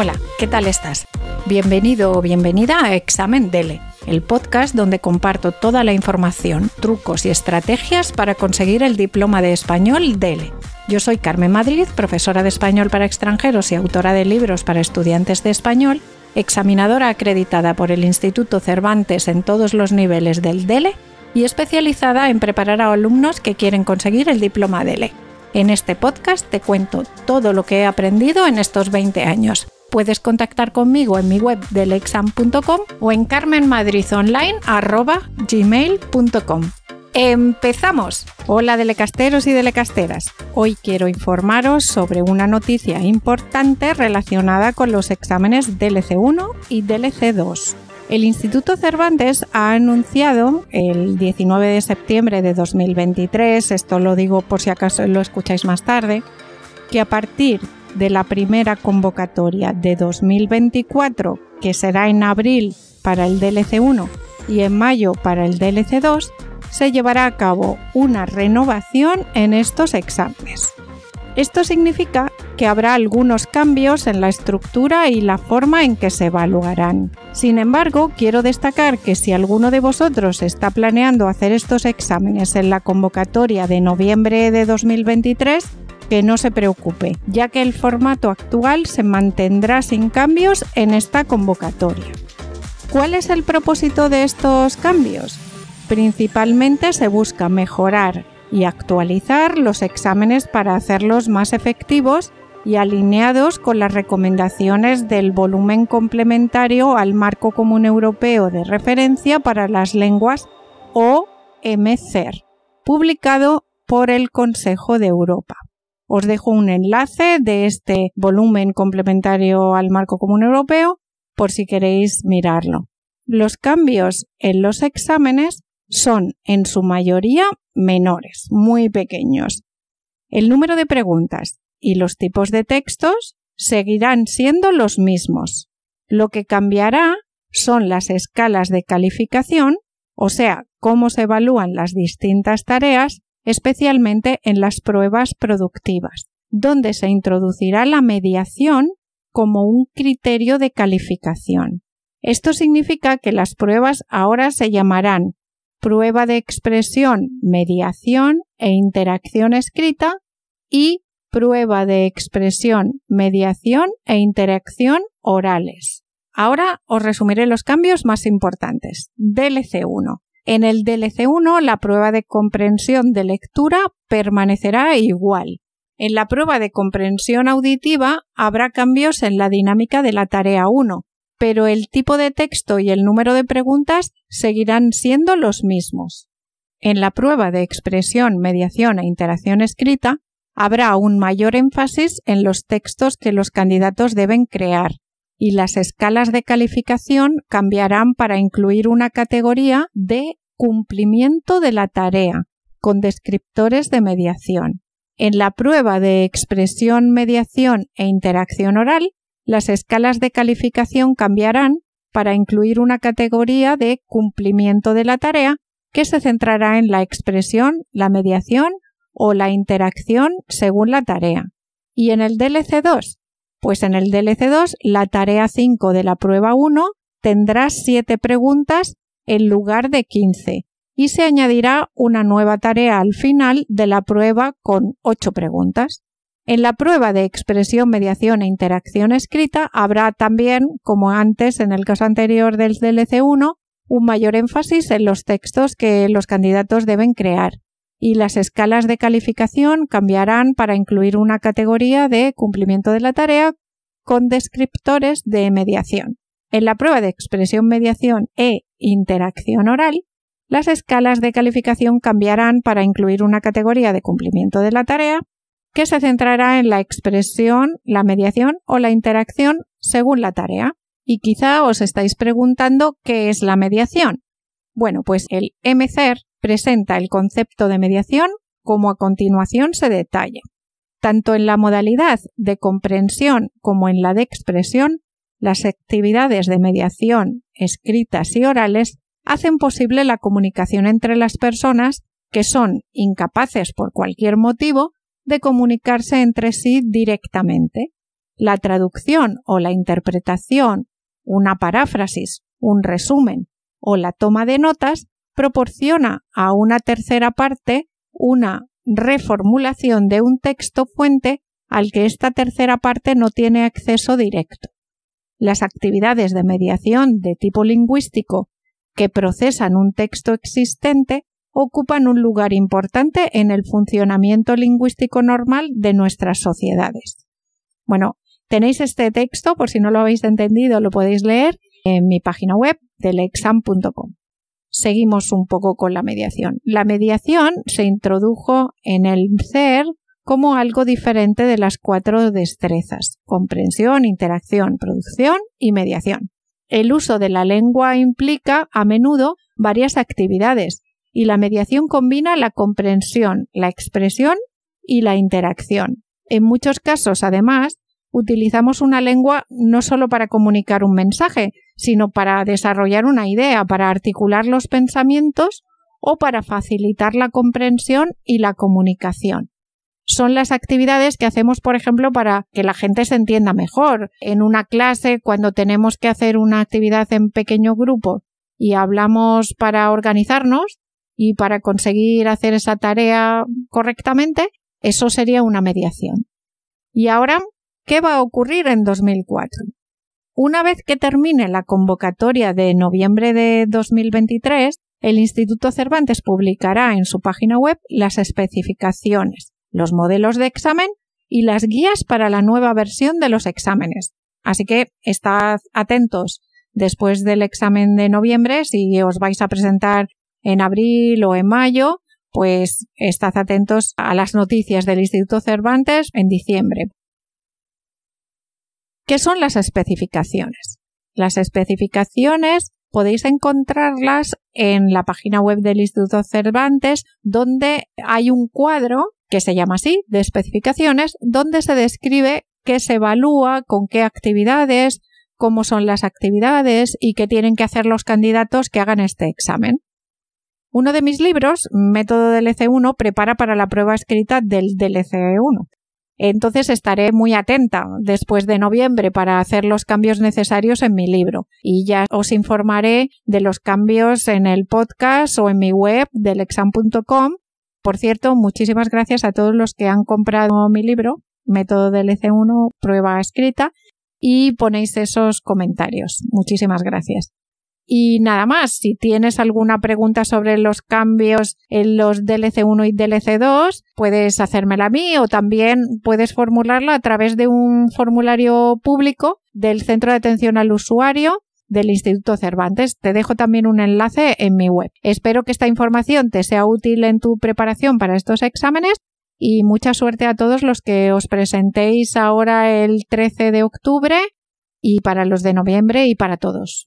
Hola, ¿qué tal estás? Bienvenido o bienvenida a Examen DELE, el podcast donde comparto toda la información, trucos y estrategias para conseguir el diploma de español DELE. Yo soy Carmen Madrid, profesora de español para extranjeros y autora de libros para estudiantes de español, examinadora acreditada por el Instituto Cervantes en todos los niveles del DELE y especializada en preparar a alumnos que quieren conseguir el diploma DELE. En este podcast te cuento todo lo que he aprendido en estos 20 años. Puedes contactar conmigo en mi web delexam.com o en carmenmadridonline.gmail.com. ¡Empezamos! Hola delecasteros y delecasteras. Hoy quiero informaros sobre una noticia importante relacionada con los exámenes DLC1 y DLC2. El Instituto Cervantes ha anunciado el 19 de septiembre de 2023, esto lo digo por si acaso lo escucháis más tarde, que a partir de la primera convocatoria de 2024, que será en abril para el DLC1 y en mayo para el DLC2, se llevará a cabo una renovación en estos exámenes. Esto significa que habrá algunos cambios en la estructura y la forma en que se evaluarán. Sin embargo, quiero destacar que si alguno de vosotros está planeando hacer estos exámenes en la convocatoria de noviembre de 2023, que no se preocupe, ya que el formato actual se mantendrá sin cambios en esta convocatoria. ¿Cuál es el propósito de estos cambios? Principalmente se busca mejorar y actualizar los exámenes para hacerlos más efectivos y alineados con las recomendaciones del volumen complementario al Marco Común Europeo de Referencia para las Lenguas o MCER, publicado por el Consejo de Europa. Os dejo un enlace de este volumen complementario al Marco Común Europeo por si queréis mirarlo. Los cambios en los exámenes son en su mayoría menores, muy pequeños. El número de preguntas y los tipos de textos seguirán siendo los mismos. Lo que cambiará son las escalas de calificación, o sea, cómo se evalúan las distintas tareas, especialmente en las pruebas productivas, donde se introducirá la mediación como un criterio de calificación. Esto significa que las pruebas ahora se llamarán prueba de expresión, mediación e interacción escrita y prueba de expresión, mediación e interacción orales. Ahora os resumiré los cambios más importantes. DLC 1. En el DLC 1 la prueba de comprensión de lectura permanecerá igual. En la prueba de comprensión auditiva habrá cambios en la dinámica de la tarea 1, pero el tipo de texto y el número de preguntas seguirán siendo los mismos. En la prueba de expresión, mediación e interacción escrita habrá un mayor énfasis en los textos que los candidatos deben crear y las escalas de calificación cambiarán para incluir una categoría de cumplimiento de la tarea con descriptores de mediación. En la prueba de expresión, mediación e interacción oral las escalas de calificación cambiarán para incluir una categoría de cumplimiento de la tarea que se centrará en la expresión, la mediación o la interacción según la tarea. ¿Y en el DLC2? Pues en el DLC2 la tarea 5 de la prueba 1 tendrá 7 preguntas en lugar de 15 y se añadirá una nueva tarea al final de la prueba con 8 preguntas. En la prueba de expresión, mediación e interacción escrita habrá también, como antes en el caso anterior del DLC1, un mayor énfasis en los textos que los candidatos deben crear y las escalas de calificación cambiarán para incluir una categoría de cumplimiento de la tarea con descriptores de mediación. En la prueba de expresión, mediación e interacción oral, las escalas de calificación cambiarán para incluir una categoría de cumplimiento de la tarea que se centrará en la expresión, la mediación o la interacción según la tarea. Y quizá os estáis preguntando qué es la mediación. Bueno, pues el MCER presenta el concepto de mediación como a continuación se detalla. Tanto en la modalidad de comprensión como en la de expresión, las actividades de mediación escritas y orales hacen posible la comunicación entre las personas que son incapaces por cualquier motivo de comunicarse entre sí directamente. La traducción o la interpretación, una paráfrasis, un resumen o la toma de notas proporciona a una tercera parte una reformulación de un texto fuente al que esta tercera parte no tiene acceso directo. Las actividades de mediación de tipo lingüístico que procesan un texto existente ocupan un lugar importante en el funcionamiento lingüístico normal de nuestras sociedades. Bueno, tenéis este texto, por si no lo habéis entendido, lo podéis leer en mi página web delexam.com. Seguimos un poco con la mediación. La mediación se introdujo en el CER como algo diferente de las cuatro destrezas, comprensión, interacción, producción y mediación. El uso de la lengua implica a menudo varias actividades y la mediación combina la comprensión, la expresión y la interacción. En muchos casos, además, utilizamos una lengua no solo para comunicar un mensaje, sino para desarrollar una idea, para articular los pensamientos o para facilitar la comprensión y la comunicación. Son las actividades que hacemos, por ejemplo, para que la gente se entienda mejor. En una clase, cuando tenemos que hacer una actividad en pequeño grupo y hablamos para organizarnos y para conseguir hacer esa tarea correctamente, eso sería una mediación. Y ahora ¿Qué va a ocurrir en 2004? Una vez que termine la convocatoria de noviembre de 2023, el Instituto Cervantes publicará en su página web las especificaciones, los modelos de examen y las guías para la nueva versión de los exámenes. Así que estad atentos después del examen de noviembre, si os vais a presentar en abril o en mayo, pues estad atentos a las noticias del Instituto Cervantes en diciembre. ¿Qué son las especificaciones? Las especificaciones podéis encontrarlas en la página web del Instituto Cervantes, donde hay un cuadro que se llama así, de especificaciones, donde se describe qué se evalúa, con qué actividades, cómo son las actividades y qué tienen que hacer los candidatos que hagan este examen. Uno de mis libros, Método del EC1, prepara para la prueba escrita del DLC1. Entonces estaré muy atenta después de noviembre para hacer los cambios necesarios en mi libro y ya os informaré de los cambios en el podcast o en mi web del exam.com. Por cierto, muchísimas gracias a todos los que han comprado mi libro, Método del EC1, prueba escrita, y ponéis esos comentarios. Muchísimas gracias. Y nada más, si tienes alguna pregunta sobre los cambios en los DLC 1 y DLC 2, puedes hacérmela a mí o también puedes formularla a través de un formulario público del Centro de Atención al Usuario del Instituto Cervantes. Te dejo también un enlace en mi web. Espero que esta información te sea útil en tu preparación para estos exámenes y mucha suerte a todos los que os presentéis ahora el 13 de octubre y para los de noviembre y para todos